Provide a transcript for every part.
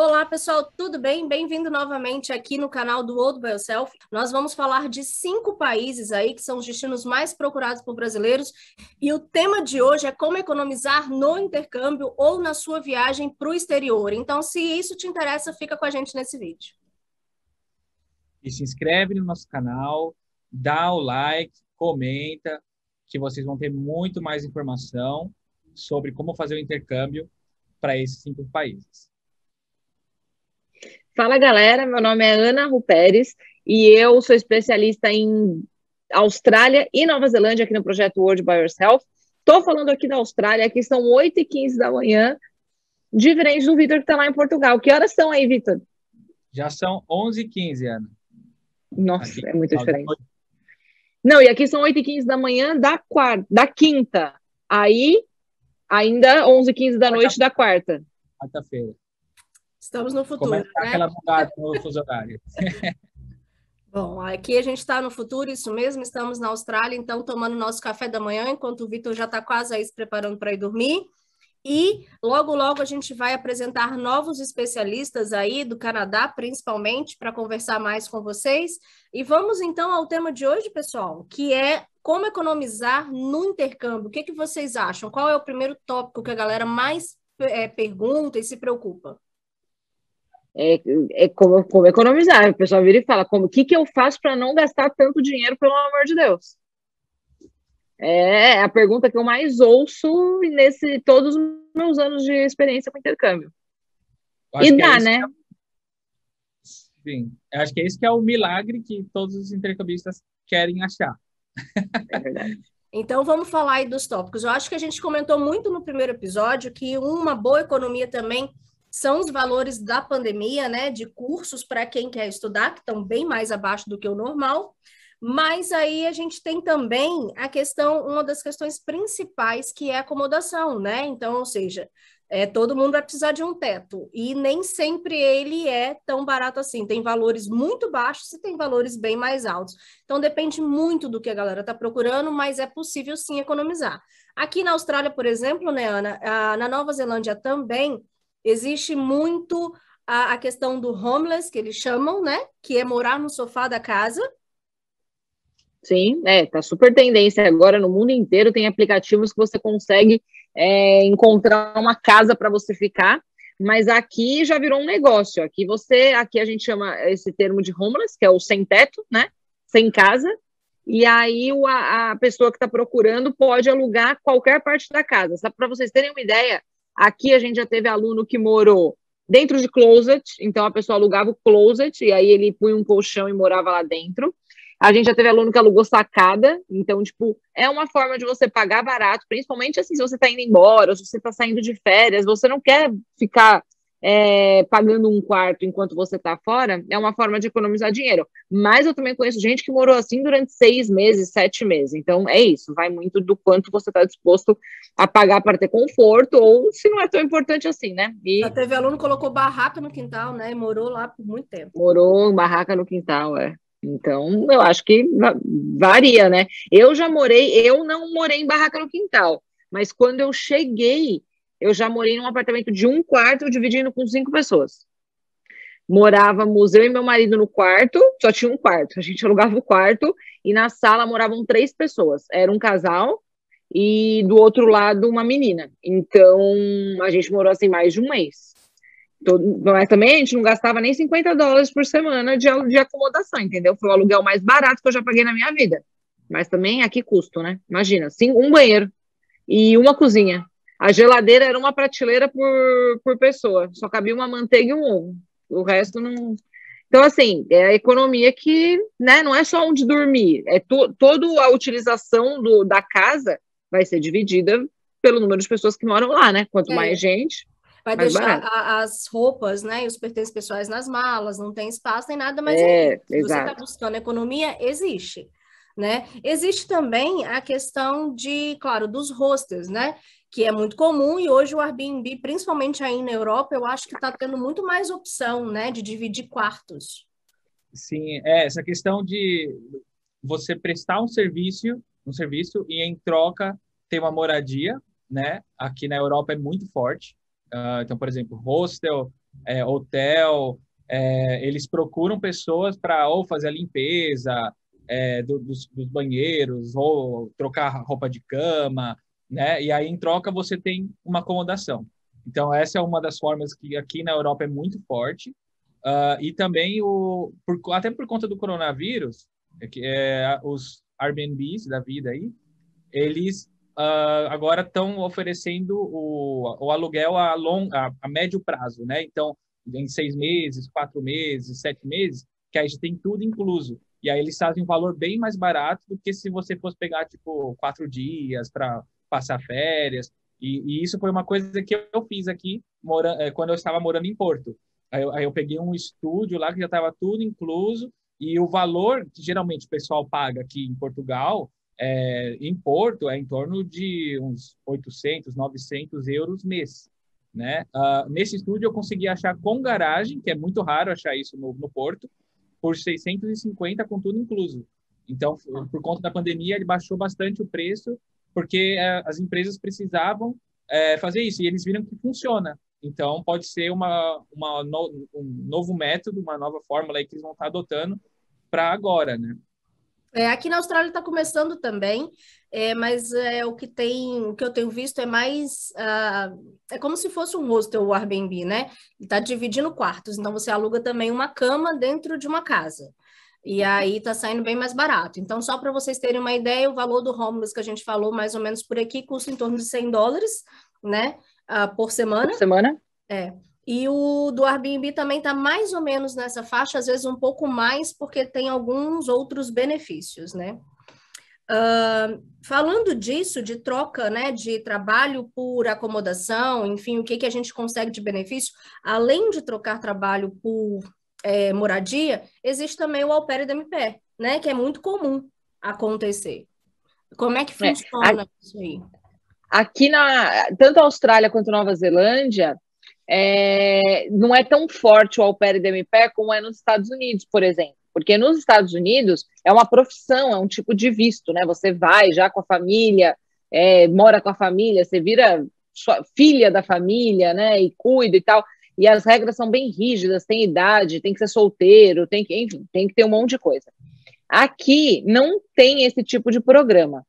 Olá, pessoal, tudo bem? Bem-vindo novamente aqui no canal do Old by Yourself. Nós vamos falar de cinco países aí que são os destinos mais procurados por brasileiros e o tema de hoje é como economizar no intercâmbio ou na sua viagem para o exterior. Então, se isso te interessa, fica com a gente nesse vídeo. E se inscreve no nosso canal, dá o like, comenta, que vocês vão ter muito mais informação sobre como fazer o intercâmbio para esses cinco países. Fala galera, meu nome é Ana Ruperes e eu sou especialista em Austrália e Nova Zelândia aqui no projeto World by Yourself. Estou falando aqui da Austrália, aqui são 8h15 da manhã, diferente do Vitor que está lá em Portugal. Que horas são aí, Vitor? Já são 11h15, Ana. Nossa, aqui, é muito diferente. Não, e aqui são 8h15 da manhã da, quarta, da quinta. Aí, ainda 11h15 da noite da quarta. Quarta-feira. Estamos no futuro. Né? aquela bugada no fuso horário. Bom, aqui a gente está no futuro, isso mesmo, estamos na Austrália, então tomando nosso café da manhã, enquanto o Vitor já está quase aí se preparando para ir dormir. E logo, logo a gente vai apresentar novos especialistas aí do Canadá, principalmente, para conversar mais com vocês. E vamos então ao tema de hoje, pessoal, que é como economizar no intercâmbio. O que, que vocês acham? Qual é o primeiro tópico que a galera mais é, pergunta e se preocupa? É, é como, como, economizar. O pessoal vira e fala, como, o que, que eu faço para não gastar tanto dinheiro, pelo amor de Deus? É a pergunta que eu mais ouço nesse todos os meus anos de experiência com intercâmbio. E dá, é né? É... Sim, acho que é esse que é o milagre que todos os intercambistas querem achar. É verdade. Então vamos falar aí dos tópicos. Eu acho que a gente comentou muito no primeiro episódio que uma boa economia também são os valores da pandemia, né, de cursos para quem quer estudar, que estão bem mais abaixo do que o normal. Mas aí a gente tem também a questão, uma das questões principais, que é acomodação, né? Então, ou seja, é, todo mundo vai precisar de um teto, e nem sempre ele é tão barato assim. Tem valores muito baixos e tem valores bem mais altos. Então, depende muito do que a galera está procurando, mas é possível sim economizar. Aqui na Austrália, por exemplo, né, Ana, a, na Nova Zelândia também Existe muito a, a questão do homeless, que eles chamam, né? Que é morar no sofá da casa. Sim, é, tá super tendência agora no mundo inteiro. Tem aplicativos que você consegue é, encontrar uma casa para você ficar, mas aqui já virou um negócio. Aqui você, aqui a gente chama esse termo de homeless, que é o sem teto, né? Sem casa. E aí a, a pessoa que está procurando pode alugar qualquer parte da casa. Só para vocês terem uma ideia, Aqui a gente já teve aluno que morou dentro de closet, então a pessoa alugava o closet e aí ele punha um colchão e morava lá dentro. A gente já teve aluno que alugou sacada, então, tipo, é uma forma de você pagar barato, principalmente assim, se você está indo embora, se você está saindo de férias, você não quer ficar é, pagando um quarto enquanto você está fora, é uma forma de economizar dinheiro. Mas eu também conheço gente que morou assim durante seis meses, sete meses. Então é isso, vai muito do quanto você está disposto a pagar para ter conforto, ou se não é tão importante assim, né? E... Já teve aluno que colocou barraca no quintal, né? E morou lá por muito tempo. Morou em barraca no quintal, é. Então, eu acho que varia, né? Eu já morei, eu não morei em barraca no quintal, mas quando eu cheguei eu já morei num apartamento de um quarto, dividindo com cinco pessoas. Morávamos eu e meu marido no quarto, só tinha um quarto. A gente alugava o quarto e na sala moravam três pessoas. Era um casal e do outro lado uma menina. Então a gente morou assim mais de um mês. Mas também a gente não gastava nem 50 dólares por semana de, de acomodação, entendeu? Foi o aluguel mais barato que eu já paguei na minha vida. Mas também a que custo, né? Imagina, sim, um banheiro e uma cozinha. A geladeira era uma prateleira por, por pessoa, só cabia uma manteiga e um ovo. O resto não. Então, assim, é a economia que né, não é só onde dormir, é to, toda a utilização do, da casa vai ser dividida pelo número de pessoas que moram lá, né? Quanto é. mais gente. Vai mais deixar a, as roupas, né, e os pertences pessoais nas malas, não tem espaço nem nada, mas é, se você está buscando economia, existe. Né? Existe também a questão de, claro, dos hostels, né? que é muito comum, e hoje o Airbnb, principalmente aí na Europa, eu acho que está tendo muito mais opção, né, de dividir quartos. Sim, é essa questão de você prestar um serviço, um serviço e em troca ter uma moradia, né? Aqui na Europa é muito forte. Uh, então, por exemplo, hostel, é, hotel, é, eles procuram pessoas para ou fazer a limpeza é, do, dos, dos, banheiros, ou trocar roupa de cama, né? E aí, em troca, você tem uma acomodação. Então, essa é uma das formas que aqui na Europa é muito forte. Uh, e também, o, por, até por conta do coronavírus, é que, é, os Airbnbs da vida aí, eles uh, agora estão oferecendo o, o aluguel a, a, a, médio prazo, né? Então, em seis meses, quatro meses, sete meses, que aí tem tudo incluso. E aí eles fazem um valor bem mais barato do que se você fosse pegar, tipo, quatro dias para passar férias. E, e, isso foi uma coisa que eu fiz aqui mora, é, quando eu estava morando em Porto. Aí eu, aí eu peguei um estúdio lá que já estava tudo incluso e o valor que geralmente o pessoal paga aqui em Portugal, é, em Porto, é em torno de uns 800, 900 euros mês. Né? Uh, nesse estúdio eu consegui achar com garagem, que é muito raro achar isso no, no Porto, por 650 com tudo incluso. Então, por conta da pandemia, ele baixou bastante o preço, porque é, as empresas precisavam é, fazer isso, e eles viram que funciona. Então, pode ser uma, uma no, um novo método, uma nova fórmula aí que eles vão estar adotando para agora, né? É, aqui na Austrália está começando também, é, mas é, o que tem, o que eu tenho visto é mais, uh, é como se fosse um hostel o Airbnb, né? Está dividindo quartos, então você aluga também uma cama dentro de uma casa. E aí está saindo bem mais barato. Então, só para vocês terem uma ideia, o valor do homeless que a gente falou, mais ou menos por aqui, custa em torno de 100 dólares, né? uh, por semana. Por semana? É. E o do Airbnb também está mais ou menos nessa faixa, às vezes um pouco mais, porque tem alguns outros benefícios, né? Uh, falando disso, de troca né, de trabalho por acomodação, enfim, o que, que a gente consegue de benefício, além de trocar trabalho por é, moradia, existe também o au pair pé, né, que é muito comum acontecer. Como é que é, funciona é, a... isso aí? Aqui na tanto a Austrália quanto Nova Zelândia é, não é tão forte o au pair DMPE como é nos Estados Unidos, por exemplo. Porque nos Estados Unidos é uma profissão, é um tipo de visto, né? Você vai já com a família, é, mora com a família, você vira filha da família, né? E cuida e tal. E as regras são bem rígidas, tem idade, tem que ser solteiro, tem que, enfim, tem que ter um monte de coisa. Aqui não tem esse tipo de programa.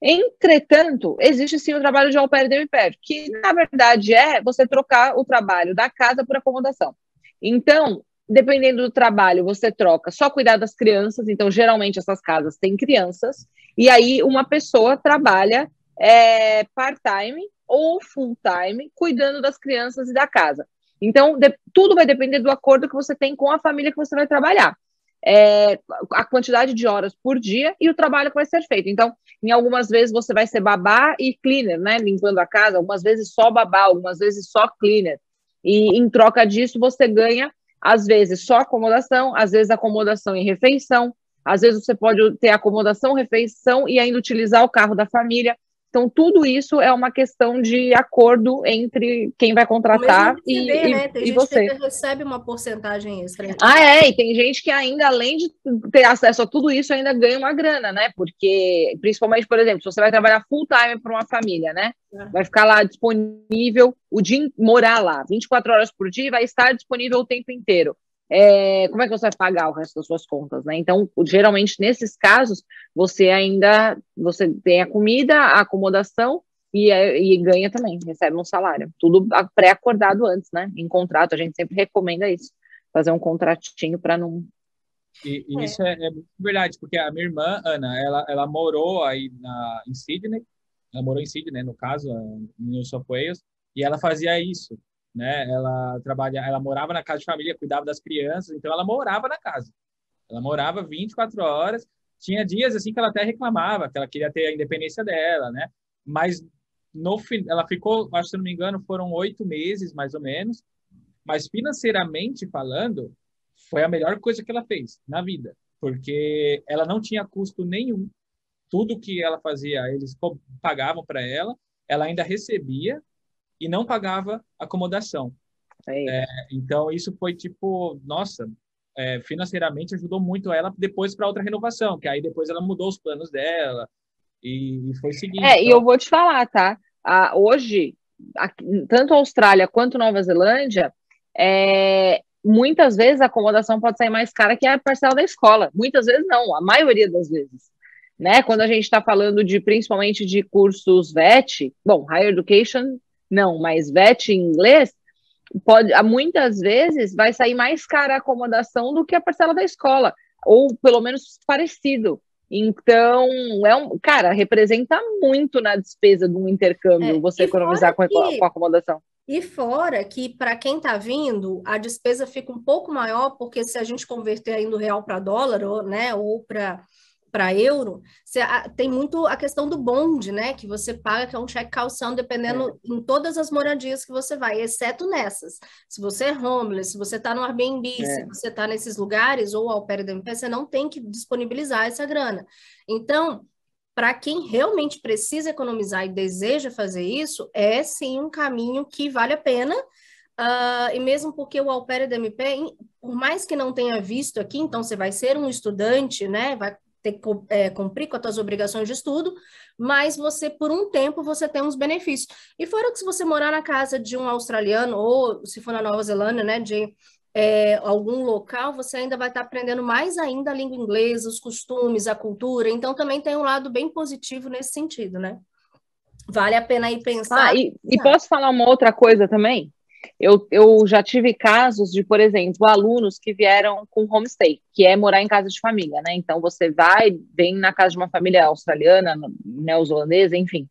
Entretanto, existe sim o trabalho de au pair de pair, que na verdade é você trocar o trabalho da casa por acomodação. Então, dependendo do trabalho, você troca só cuidar das crianças, então geralmente essas casas têm crianças, e aí uma pessoa trabalha é, part-time ou full-time cuidando das crianças e da casa. Então, de, tudo vai depender do acordo que você tem com a família que você vai trabalhar é, a quantidade de horas por dia e o trabalho que vai ser feito. Então, em algumas vezes você vai ser babá e cleaner, né? Limpando a casa, algumas vezes só babá, algumas vezes só cleaner. E em troca disso, você ganha, às vezes, só acomodação, às vezes acomodação e refeição, às vezes você pode ter acomodação, refeição e ainda utilizar o carro da família. Então, tudo isso é uma questão de acordo entre quem vai contratar e, e, né? tem e gente você. Que recebe uma porcentagem extra. Ah, é, e tem gente que ainda, além de ter acesso a tudo isso, ainda ganha uma grana, né? Porque, principalmente, por exemplo, se você vai trabalhar full time para uma família, né? É. Vai ficar lá disponível o dia, morar lá, 24 horas por dia, vai estar disponível o tempo inteiro é, como é que você vai pagar o resto das suas contas, né? Então, geralmente, nesses casos, você ainda você tem a comida, a acomodação e, é, e ganha também, recebe um salário. Tudo pré-acordado antes, né? Em contrato, a gente sempre recomenda isso, fazer um contratinho para não... E, e é. isso é, é verdade, porque a minha irmã, Ana, ela, ela morou aí na, em Sydney, ela morou em Sydney, né, no caso, em New South Wales, e ela fazia isso né? Ela trabalha, ela morava na casa de família, cuidava das crianças, então ela morava na casa. Ela morava 24 horas. Tinha dias assim que ela até reclamava, que ela queria ter a independência dela, né? Mas no ela ficou, acho se não me engano, foram oito meses mais ou menos. Mas financeiramente falando, foi a melhor coisa que ela fez na vida, porque ela não tinha custo nenhum. Tudo que ela fazia, eles pagavam para ela. Ela ainda recebia e não pagava acomodação. É, então, isso foi tipo, nossa, é, financeiramente ajudou muito ela depois para outra renovação, que aí depois ela mudou os planos dela e, e foi seguindo. É, então... e eu vou te falar, tá? Ah, hoje, aqui, tanto a Austrália quanto Nova Zelândia, é, muitas vezes a acomodação pode sair mais cara que a parcela da escola. Muitas vezes não, a maioria das vezes. Né? Quando a gente está falando de principalmente de cursos VET, bom, Higher Education não, mas VET em inglês, pode, muitas vezes vai sair mais cara a acomodação do que a parcela da escola, ou pelo menos parecido. Então, é um, cara, representa muito na despesa de um intercâmbio é, você economizar com, que, com acomodação. E fora que, para quem está vindo, a despesa fica um pouco maior, porque se a gente converter aí do real para dólar, ou, né, ou para para euro, você, tem muito a questão do bonde, né? Que você paga, que é um cheque calção, dependendo é. em todas as moradias que você vai, exceto nessas. Se você é homeless, se você está no Airbnb, é. se você está nesses lugares, ou ao pé do MP, você não tem que disponibilizar essa grana. Então, para quem realmente precisa economizar e deseja fazer isso, é sim um caminho que vale a pena. Uh, e mesmo porque o Alpere da MP, por mais que não tenha visto aqui, então você vai ser um estudante, né? Vai ter que é, cumprir com as suas obrigações de estudo, mas você, por um tempo, você tem uns benefícios. E fora que se você morar na casa de um australiano, ou se for na Nova Zelândia, né, de é, algum local, você ainda vai estar aprendendo mais ainda a língua inglesa, os costumes, a cultura, então também tem um lado bem positivo nesse sentido, né? Vale a pena aí pensar. Ah, e, e posso falar uma outra coisa também? Eu, eu já tive casos de, por exemplo, alunos que vieram com homestay, que é morar em casa de família, né? Então você vai, vem na casa de uma família australiana, neozelandesa, enfim.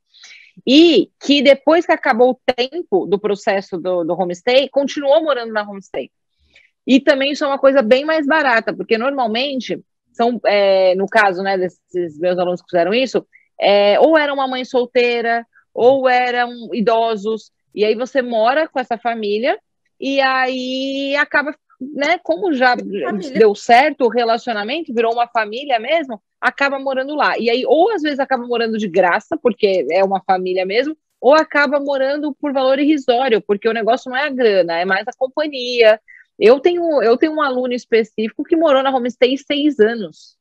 E que depois que acabou o tempo do processo do, do homestay, continuou morando na homestay. E também isso é uma coisa bem mais barata, porque normalmente são, é, no caso né, desses meus alunos que fizeram isso, é, ou era uma mãe solteira, ou eram idosos, e aí você mora com essa família e aí acaba, né? Como já família. deu certo o relacionamento, virou uma família mesmo, acaba morando lá. E aí, ou às vezes acaba morando de graça, porque é uma família mesmo, ou acaba morando por valor irrisório, porque o negócio não é a grana, é mais a companhia. Eu tenho, eu tenho um aluno específico que morou na homestay seis anos,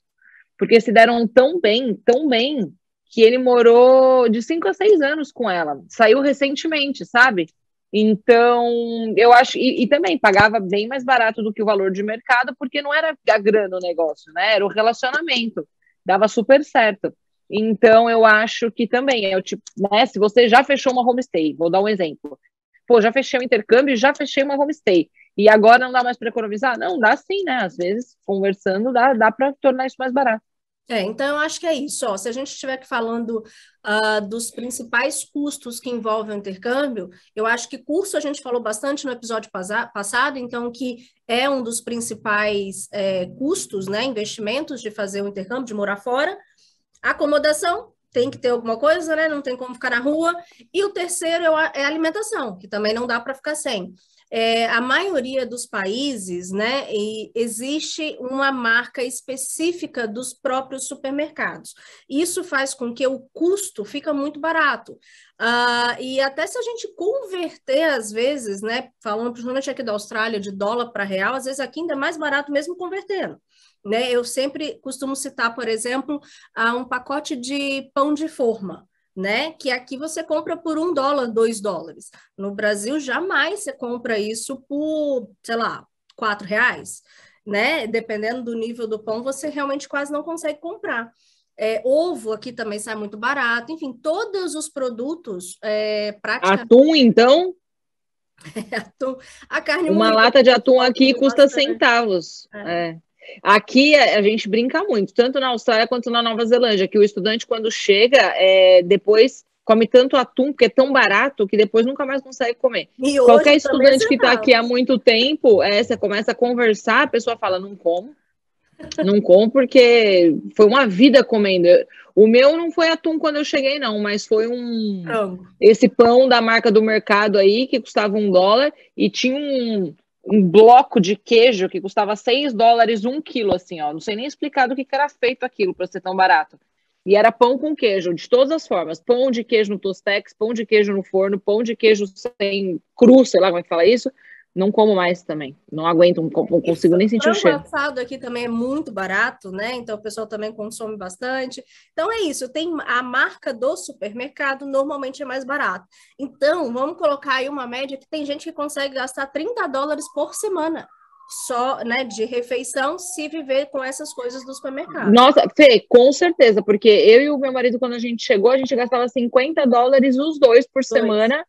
porque se deram tão bem, tão bem, que ele morou de 5 a 6 anos com ela. Saiu recentemente, sabe? Então, eu acho. E, e, também pagava bem mais barato do que o valor de mercado, porque não era a grana o negócio, né? Era o relacionamento. Dava super certo. Então, eu acho que também é o tipo, né? Se você já fechou uma homestay, vou dar um exemplo. Pô, já fechei um intercâmbio, já fechei uma homestay. E agora não dá mais para economizar? Não, dá sim, né? Às vezes, conversando, dá, dá para tornar isso mais barato. É, então eu acho que é isso. Ó, se a gente estiver aqui falando uh, dos principais custos que envolvem o intercâmbio, eu acho que curso a gente falou bastante no episódio passado, então que é um dos principais é, custos, né, investimentos de fazer o intercâmbio, de morar fora. Acomodação, tem que ter alguma coisa, né? Não tem como ficar na rua. E o terceiro é, é a alimentação, que também não dá para ficar sem é, a maioria dos países, né, existe uma marca específica dos próprios supermercados. Isso faz com que o custo fica muito barato. Uh, e até se a gente converter, às vezes, né, falando principalmente aqui da Austrália, de dólar para real, às vezes aqui ainda é mais barato mesmo convertendo. Né? Eu sempre costumo citar, por exemplo, uh, um pacote de pão de forma né? Que aqui você compra por um dólar, dois dólares. No Brasil, jamais você compra isso por, sei lá, quatro reais, né? Dependendo do nível do pão, você realmente quase não consegue comprar. É, ovo aqui também sai muito barato, enfim, todos os produtos é, praticamente... Atum, então? atum. A carne Uma lata de atum aqui custa centavos. É. é. Aqui a, gente brinca muito, tanto na Austrália quanto na Nova Zelândia, que o estudante, quando chega, é, depois come tanto atum, porque é tão barato, que depois nunca mais consegue comer. Qualquer estudante que está aqui há muito tempo, é, você começa a conversar, a pessoa fala, não como. Não como porque foi uma vida comendo. O meu não foi atum quando eu cheguei, não, mas foi um. Esse pão da marca do mercado aí, que custava um dólar, e tinha um, um bloco de queijo que custava 6 dólares um quilo, assim, ó. Não sei nem explicar do que, era feito aquilo para ser tão barato. E era pão com queijo, de todas as formas. Pão de queijo no tostex, pão de queijo no forno, pão de queijo sem cru, sei lá como é que fala isso, Não como mais também. Não aguento, não consigo nem sentir o cheiro. O assado aqui também é muito barato, né? Então o pessoal também consome bastante. Então é isso, tem a marca do supermercado normalmente é mais barato. Então, vamos colocar aí uma média que tem gente que consegue gastar 30 dólares por semana só, né, de refeição se viver com essas coisas do supermercado. Nossa, Fê, com certeza, porque eu e o meu marido, quando a gente chegou, a gente gastava 50 dólares os dois por dois. semana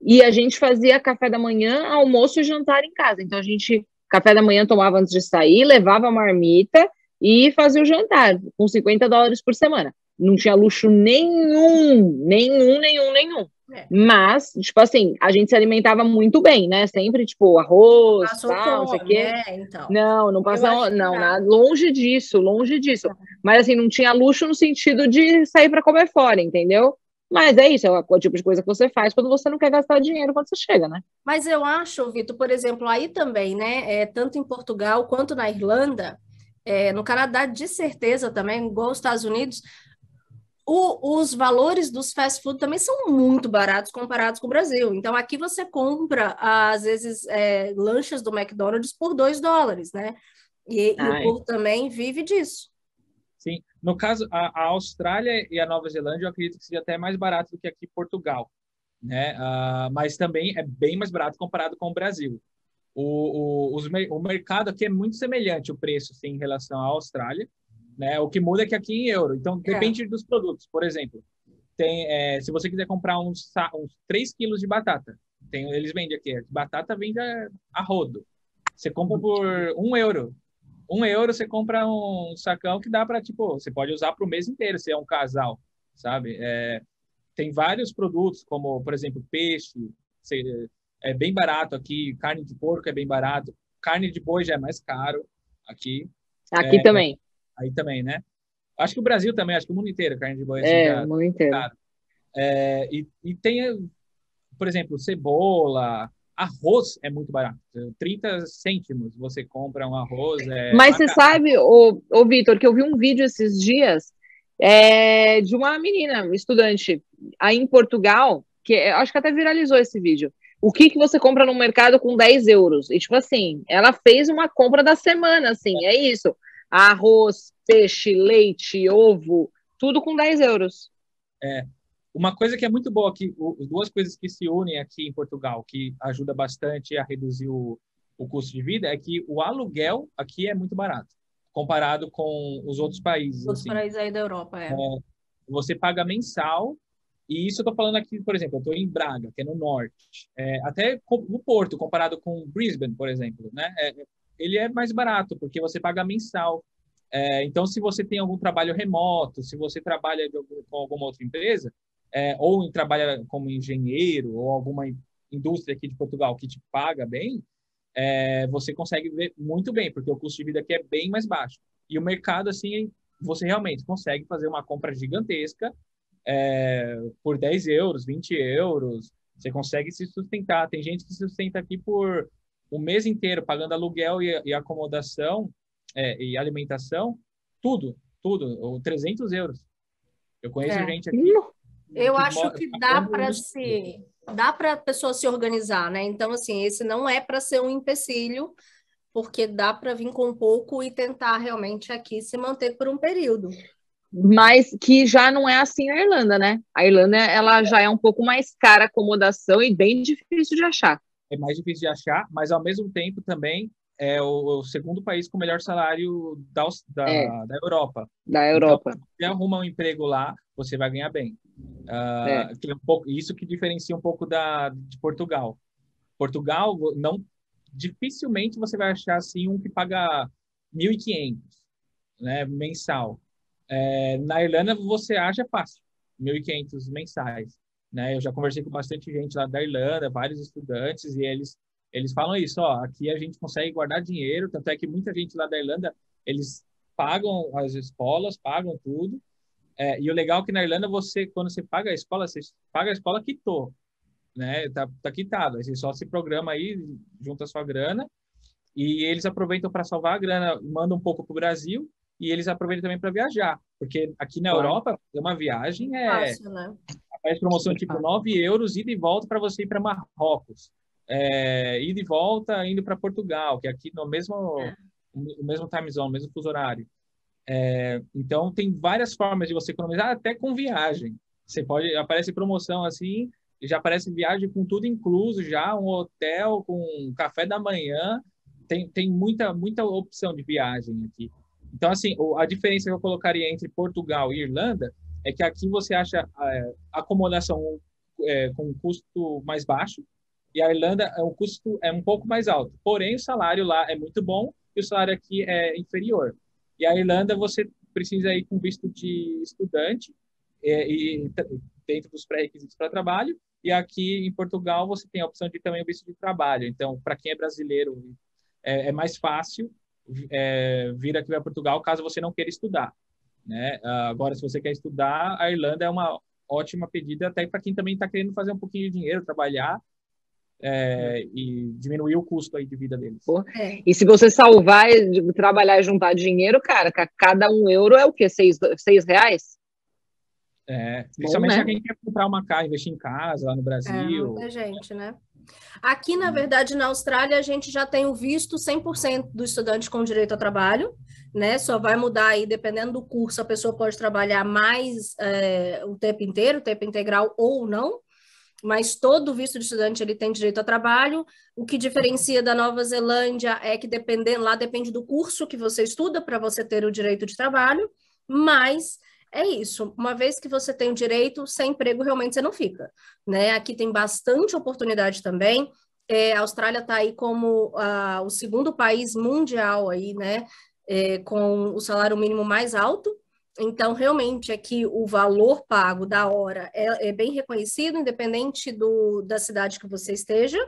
e a gente fazia café da manhã, almoço e jantar em casa. Então a gente, café da manhã tomava antes de sair, levava a marmita e fazia o jantar com 50 dólares por semana. Não tinha luxo nenhum, nenhum, nenhum, nenhum. É. Mas, tipo assim, a gente se alimentava muito bem, né? Sempre, tipo, arroz, Passou tal, não sei o quê. Né? Então. Não, não passava, não, nada, longe disso, longe disso. Mas, assim, não tinha luxo no sentido de sair para comer fora, entendeu? Mas é isso, é o tipo de coisa que você faz quando você não quer gastar dinheiro quando você chega, né? Mas eu acho, Vitor, por exemplo, aí também, né? É, tanto em Portugal quanto na Irlanda, é, no Canadá, de certeza também, igual os Estados Unidos, o, os valores dos fast food também são muito baratos comparados com o Brasil. Então, aqui você compra, às vezes, é, lanchas do McDonald's por 2 dólares, né? E, e o povo também vive disso. Sim. No caso, a, a, Austrália e a Nova Zelândia, eu acredito que seja até mais barato do que aqui Portugal, né? Uh, mas também é bem mais barato comparado com o Brasil. O, o, os, o mercado aqui é muito semelhante, o preço, sim, em relação à Austrália. Né? O que muda é que aqui em euro. Então, é. depende é. dos produtos. Por exemplo, tem, é, se você quiser comprar uns, uns 3 quilos de batata, tem, eles vendem aqui. Batata vende a, a rodo. Você compra por um euro. Um euro você compra um sacão que dá para, tipo, você pode usar para o mês inteiro, se é um casal, sabe? É, tem vários produtos, como, por exemplo, peixe, é bem barato aqui, carne de porco é bem barato, carne de boi já é mais caro aqui. Aqui é, também aí também, né? Acho que o Brasil também, acho que o mundo inteiro, carne de boi. Assim, é, o mundo inteiro. É, e, e tem, por exemplo, cebola, arroz é muito barato. 30 cêntimos você compra um arroz. É Mas você sabe, ô, ô Vitor, que eu vi um vídeo esses dias é, de uma menina, estudante, aí em Portugal, que acho que até viralizou esse vídeo. O que, que você compra no mercado com 10 euros? E, tipo assim, ela fez uma compra da semana, assim, é isso arroz, peixe, leite, ovo, tudo com 10 euros. É. Uma coisa que é muito boa aqui, duas coisas que se unem aqui em Portugal, que ajuda bastante a reduzir o, o custo de vida, é que o aluguel aqui é muito barato, comparado com os outros países. Os assim. países aí da Europa, é. é você paga mensal, e isso eu estou falando aqui, por exemplo, eu estou em Braga, que é no norte. É, até no Porto, comparado com Brisbane, por exemplo, né? É, ele é mais barato, porque você paga mensal. É, então, se você tem algum trabalho remoto, se você trabalha algum, com alguma outra empresa, é, ou trabalha como engenheiro, ou alguma indústria aqui de Portugal que te paga bem, é, você consegue ver muito bem, porque o custo de vida aqui é bem mais baixo. E o mercado, assim, você realmente consegue fazer uma compra gigantesca é, por 10 euros, 20 euros, você consegue se sustentar. Tem gente que se sustenta aqui por o mês inteiro pagando aluguel e, e acomodação é, e alimentação, tudo, tudo, ou 300 euros. Eu conheço é. gente aqui. Eu que acho que dá para se dá para a pessoa se organizar, né? Então assim, esse não é para ser um empecilho, porque dá para vir com um pouco e tentar realmente aqui se manter por um período. Mas que já não é assim a Irlanda, né? A Irlanda ela já é um pouco mais cara a acomodação e bem difícil de achar é mais difícil de achar, mas ao mesmo tempo também é o, o segundo país com o melhor salário da, da, é, da Europa. Da Europa. Então, você arruma um emprego lá, você vai ganhar bem. Uh, é. que é um pouco, isso que diferencia um pouco da, de Portugal. Portugal, não dificilmente você vai achar assim um que paga 1.500 né, mensal. É, na Irlanda você acha fácil, 1.500 mensais. Né? Eu já conversei com bastante gente lá da Irlanda, vários estudantes, e eles, eles falam isso, ó, aqui a gente consegue guardar dinheiro, tanto é que muita gente lá da Irlanda, eles pagam as escolas, pagam tudo, é, e o legal é que na Irlanda, você, quando você paga a escola, você paga a escola quitou, né? Tá, tá quitado. Aí você só se programa aí, junta a sua grana, e eles aproveitam para salvar a grana, mandam um pouco para o Brasil, e eles aproveitam também para viajar, porque aqui na Europa, uma viagem é. Fácil, né? faz promoção tipo 9 euros ida e volta para você ir para Marrocos. é, ida e volta indo para Portugal, que é aqui no mesmo, é. o mesmo time zone, mesmo fuso horário. É, então, tem várias formas de você economizar, até com viagem. Você pode, aparece promoção assim, já aparece viagem com tudo incluso, já um hotel com café da manhã, tem, tem muita, muita opção de viagem aqui. Então, assim, a diferença que eu colocaria entre Portugal e Irlanda é que aqui você acha é, acomodação é, com um custo mais baixo e a Irlanda o custo é um pouco mais alto. Porém, o salário lá é muito bom e o salário aqui é inferior. E a Irlanda você precisa ir com visto de estudante é, e dentro dos pré-requisitos para trabalho. E aqui em Portugal você tem a opção de também o visto de trabalho. Então, para quem é brasileiro, é, é mais fácil é, vir aqui para Portugal caso você não queira estudar. Né? Agora, se você quer estudar, a Irlanda é uma ótima pedida até para quem também está querendo fazer um pouquinho de dinheiro, trabalhar é, e diminuir o custo aí de vida deles. É. E se você salvar, trabalhar e juntar dinheiro, cara, cada um euro é o quê? Seis, seis reais? É, principalmente Bom, né? quem quer comprar uma casa, investir em casa lá no Brasil. É, muita gente, né? Aqui, na verdade, na Austrália, a gente já tem o visto 100% do estudante com direito a trabalho, né? Só vai mudar aí, dependendo do curso, a pessoa pode trabalhar mais é, o tempo inteiro, o tempo integral ou não, mas todo visto de estudante ele tem direito a trabalho. O que diferencia da Nova Zelândia é que dependendo lá depende do curso que você estuda para você ter o direito de trabalho, mas é isso. Uma vez que você tem o direito, sem emprego realmente você não fica, né? Aqui tem bastante oportunidade também. É, a Austrália está aí como o segundo país mundial aí, né? É, com o salário mínimo mais alto. Então, realmente, aqui o valor pago da hora é, é bem reconhecido, independente do, da cidade que você esteja.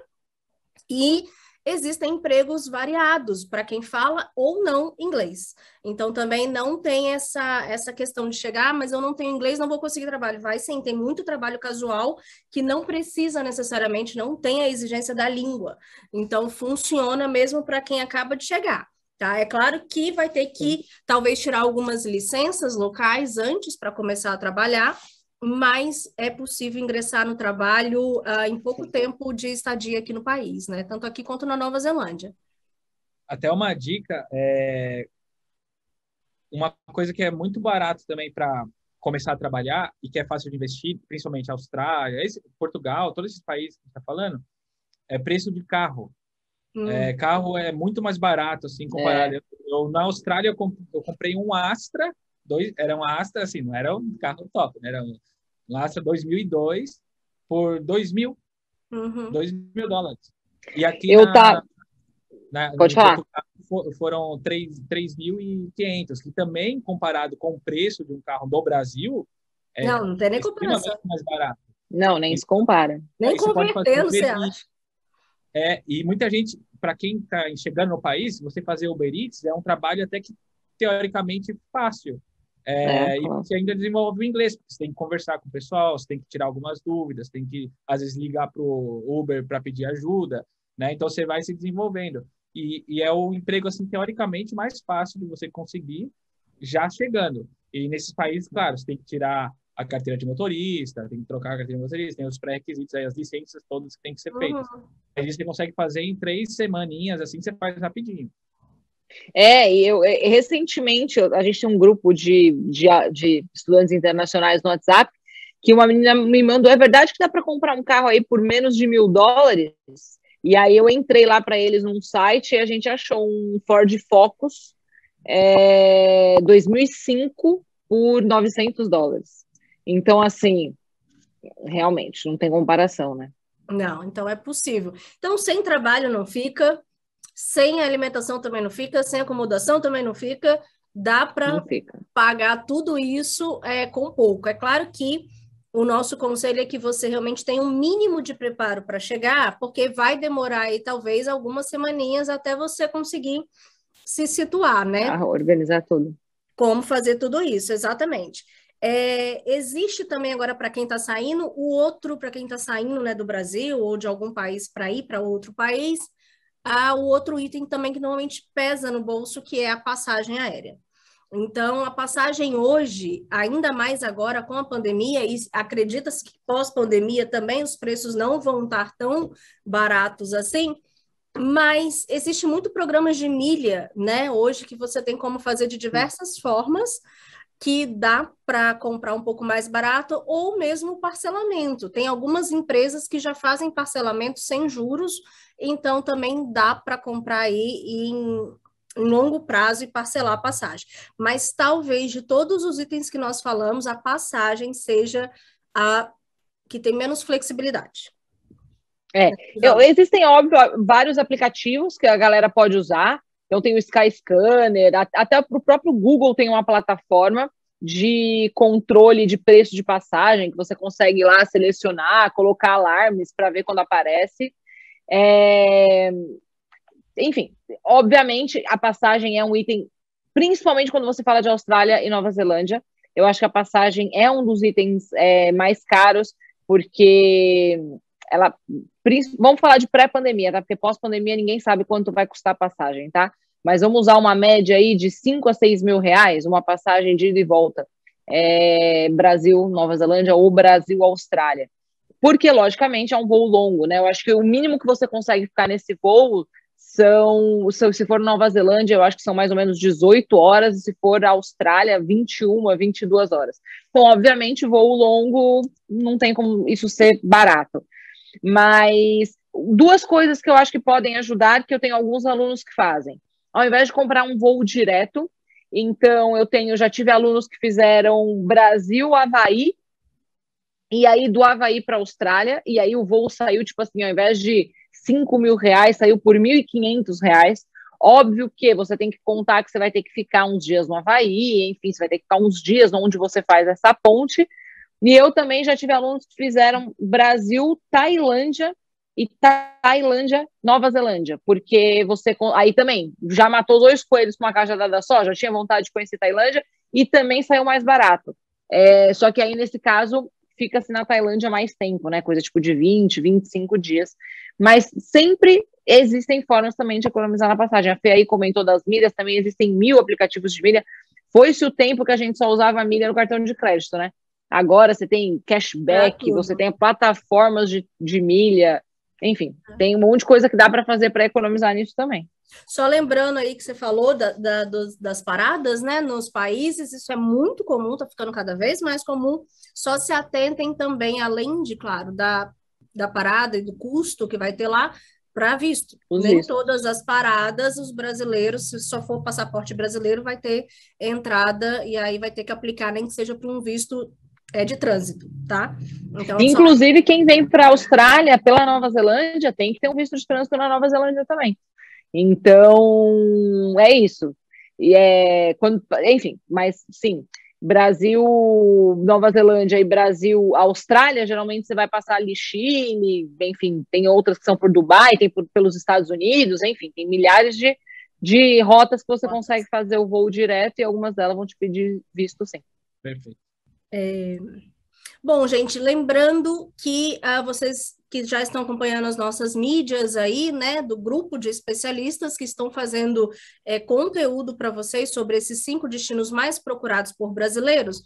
E existem empregos variados para quem fala ou não inglês. Então, também não tem essa, essa questão de chegar, ah, mas eu não tenho inglês, não vou conseguir trabalho. Vai sim, tem muito trabalho casual que não precisa necessariamente, não tem a exigência da língua. Então, funciona mesmo para quem acaba de chegar. Tá? É claro que vai ter que, talvez, tirar algumas licenças locais antes para começar a trabalhar, mas é possível ingressar no trabalho uh, em pouco tempo de estadia aqui no país, né? Tanto aqui quanto na Nova Zelândia. Até uma dica, é... uma coisa que é muito barato também para começar a trabalhar e que é fácil de investir, principalmente Austrália, Portugal, todos esses países que está falando, é preço de carro. Hum. É, carro é muito mais barato, assim, comparado. É. Eu, na Austrália, eu comprei um Astra, dois, era um Astra, assim, não era um carro top, né? Era um Astra 2002 por 2 mil, uhum. 2 mil dólares. E aqui eu na, tá... Na, Pode falar. foram 3.500, que também, comparado com o preço de um carro do Brasil, é não, não tem nem comparação. mais barato. Não, nem se compara. Nem convertendo, você acha. É, e muita gente, para quem está chegando no país, você fazer Uber Eats é um trabalho até que teoricamente fácil. É, é, e você ainda desenvolve o inglês, porque você tem que conversar com o pessoal, você tem que tirar algumas dúvidas, tem que, às vezes, ligar para o Uber para pedir ajuda, né? Então, você vai se desenvolvendo. E, e, é o emprego, assim, teoricamente, mais fácil de você conseguir já chegando. E nesses países, claro, você tem que tirar a carteira de motorista, tem que trocar a carteira de motorista, tem os pré-requisitos aí, as licenças todas que tem que ser feitas. Uhum. Aí você consegue fazer em três semaninhas, assim, você faz rapidinho. É, e eu é, recentemente a gente tem um grupo de, de, de, estudantes internacionais no WhatsApp que uma menina me mandou, é verdade que dá para comprar um carro aí por menos de mil dólares? E aí eu entrei lá para eles num site e a gente achou um Ford Focus é, 2005 por 900 dólares. Então, assim, realmente, não tem comparação, né? Não, então é possível. Então, sem trabalho não fica, sem alimentação também não fica, sem acomodação também não fica. Dá para pagar tudo isso é, com pouco. É claro que o nosso conselho é que você realmente tenha um mínimo de preparo para chegar, porque vai demorar aí talvez algumas semaninhas até você conseguir se situar, né? Ah, organizar tudo. Como fazer tudo isso, exatamente. É, existe também agora para quem está saindo, o outro para quem está saindo né, do Brasil ou de algum país para ir para outro país, há o outro item também que normalmente pesa no bolso, que é a passagem aérea. Então, a passagem hoje, ainda mais agora com a pandemia, e acredita-se que pós-pandemia também os preços não vão estar tão baratos assim, mas existe muito programas de milha, né? Hoje que você tem como fazer de diversas formas que dá para comprar um pouco mais barato ou mesmo parcelamento. Tem algumas empresas que já fazem parcelamento sem juros, então também dá para comprar aí em, longo prazo e parcelar a passagem. Mas talvez de todos os itens que nós falamos, a passagem seja a que tem menos flexibilidade. É, eu, existem, óbvio, vários aplicativos que a galera pode usar. Então, tem o Skyscanner, até o próprio Google tem uma plataforma de controle de preço de passagem, que você consegue lá selecionar, colocar alarmes para ver quando aparece. É... Enfim, obviamente, a passagem é um item, principalmente quando você fala de Austrália e Nova Zelândia. Eu acho que a passagem é um dos itens é, mais caros, porque ela. Vamos falar de pré-pandemia, tá? Porque pós-pandemia ninguém sabe quanto vai custar a passagem, tá? Mas vamos usar uma média aí de 5 a 6 mil reais, uma passagem de ida e volta. É, Brasil, Nova Zelândia ou Brasil, Austrália. Porque, logicamente, é um voo longo, né? Eu acho que o mínimo que você consegue ficar nesse voo são, se for Nova Zelândia, eu acho que são mais ou menos 18 horas, e se for Austrália, 21, 22 horas. Então, obviamente, voo longo não tem como isso ser barato. Mas duas coisas que eu acho que podem ajudar, que eu tenho alguns alunos que fazem. Ao invés de comprar um voo direto, então eu tenho, já tive alunos que fizeram Brasil, Havaí, e aí do Havaí para Austrália, e aí o voo saiu, tipo assim, ao invés de 5 mil reais, saiu por 1.500 reais. Óbvio que você tem que contar que você vai ter que ficar uns dias no Havaí, enfim, você vai ter que ficar uns dias onde você faz essa ponte, e eu também já tive alunos que fizeram Brasil, Tailândia e Tailândia, Nova Zelândia, porque você aí também já matou dois coelhos com uma cajadada só, já tinha vontade de conhecer Tailândia e também saiu mais barato. É, só que aí nesse caso fica-se na Tailândia mais tempo, né? Coisa tipo de 20, 25 dias. Mas sempre existem formas também de economizar na passagem. A Fê aí comentou das milhas, também existem mil aplicativos de milha. Foi-se o tempo que a gente só usava milha no cartão de crédito, né? Agora você tem cashback, é você tem plataformas de, de milha, enfim, tem um monte de coisa que dá para fazer para economizar nisso também. Só lembrando aí que você falou da, da, dos, das paradas, né? Nos países, isso é muito comum, está ficando cada vez mais comum. Só se atentem também, além de, claro, da, da parada e do custo que vai ter lá, para visto. Os Nem vistos. todas as paradas, os brasileiros, se só for passaporte brasileiro, vai ter entrada e aí vai ter que aplicar, nem que seja para um visto é de trânsito, tá? Então, Inclusive, só... quem vem para a Austrália pela Nova Zelândia tem que ter um visto de trânsito na Nova Zelândia também. Então, é isso. E é quando, enfim, mas sim, Brasil, Nova Zelândia e Brasil, Austrália, geralmente você vai passar ali Chile, enfim, tem outras que são por Dubai, tem por, pelos Estados Unidos, enfim, tem milhares de, de rotas que você consegue fazer o voo direto e algumas delas vão te pedir visto sim. Perfeito. É... Bom, gente, lembrando que uh, vocês que já estão acompanhando as nossas mídias aí, né, do grupo de especialistas que estão fazendo é, conteúdo para vocês sobre esses cinco destinos mais procurados por brasileiros,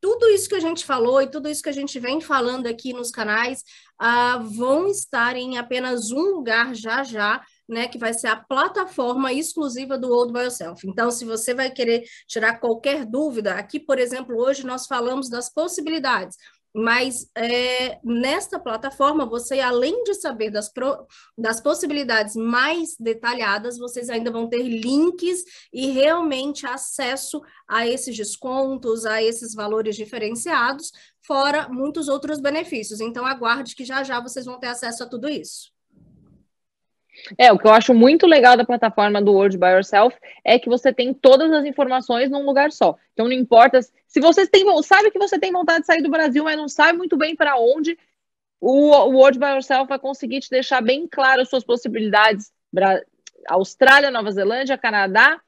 tudo isso que a gente falou e tudo isso que a gente vem falando aqui nos canais uh, vão estar em apenas um lugar já já né, que vai ser a plataforma exclusiva do Old by Yourself. Então, se você vai querer tirar qualquer dúvida, aqui, por exemplo, hoje nós falamos das possibilidades, mas é, nesta plataforma, você, além de saber das, pro, das possibilidades mais detalhadas, vocês ainda vão ter links e realmente acesso a esses descontos, a esses valores diferenciados, fora muitos outros benefícios. Então, aguarde que já já vocês vão ter acesso a tudo isso. É, o que eu acho muito legal da plataforma do World by Yourself é que você tem todas as informações num lugar só. Então não importa se você tem, sabe que você tem vontade de sair do Brasil, mas não sabe muito bem para onde, o, o World by Yourself vai conseguir te deixar bem claro as suas possibilidades. Bra Austrália, Nova Zelândia, Canadá,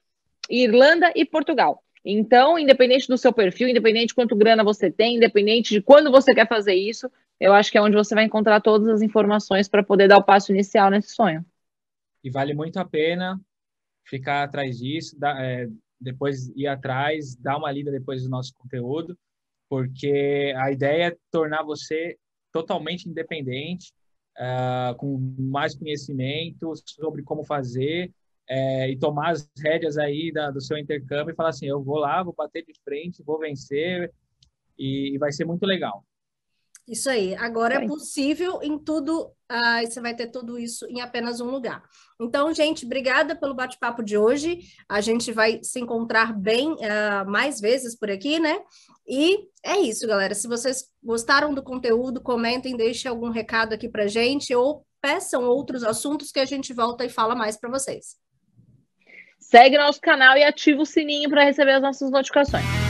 Irlanda e Portugal. Então, independente do seu perfil, independente de quanto grana você tem, independente de quando você quer fazer isso, eu acho que é onde você vai encontrar todas as informações para poder dar o passo inicial nesse sonho e vale muito a pena ficar atrás disso, é, depois ir atrás, dar uma lida depois do nosso conteúdo, porque a ideia é tornar você totalmente independente, uh, com mais conhecimento sobre como fazer é, e tomar as rédeas aí da, do seu intercâmbio e falar assim, eu vou lá, vou bater de frente, vou vencer e, e vai ser muito legal. Isso aí. Agora é possível em tudo, uh, você vai ter tudo isso em apenas um lugar. Então, gente, obrigada pelo bate-papo de hoje. A gente vai se encontrar bem uh, mais vezes por aqui, né? E é isso, galera. Se vocês gostaram do conteúdo, comentem, deixem algum recado aqui pra gente ou peçam outros assuntos que a gente volta e fala mais para vocês. Segue nosso canal e ativa o sininho para receber as nossas notificações.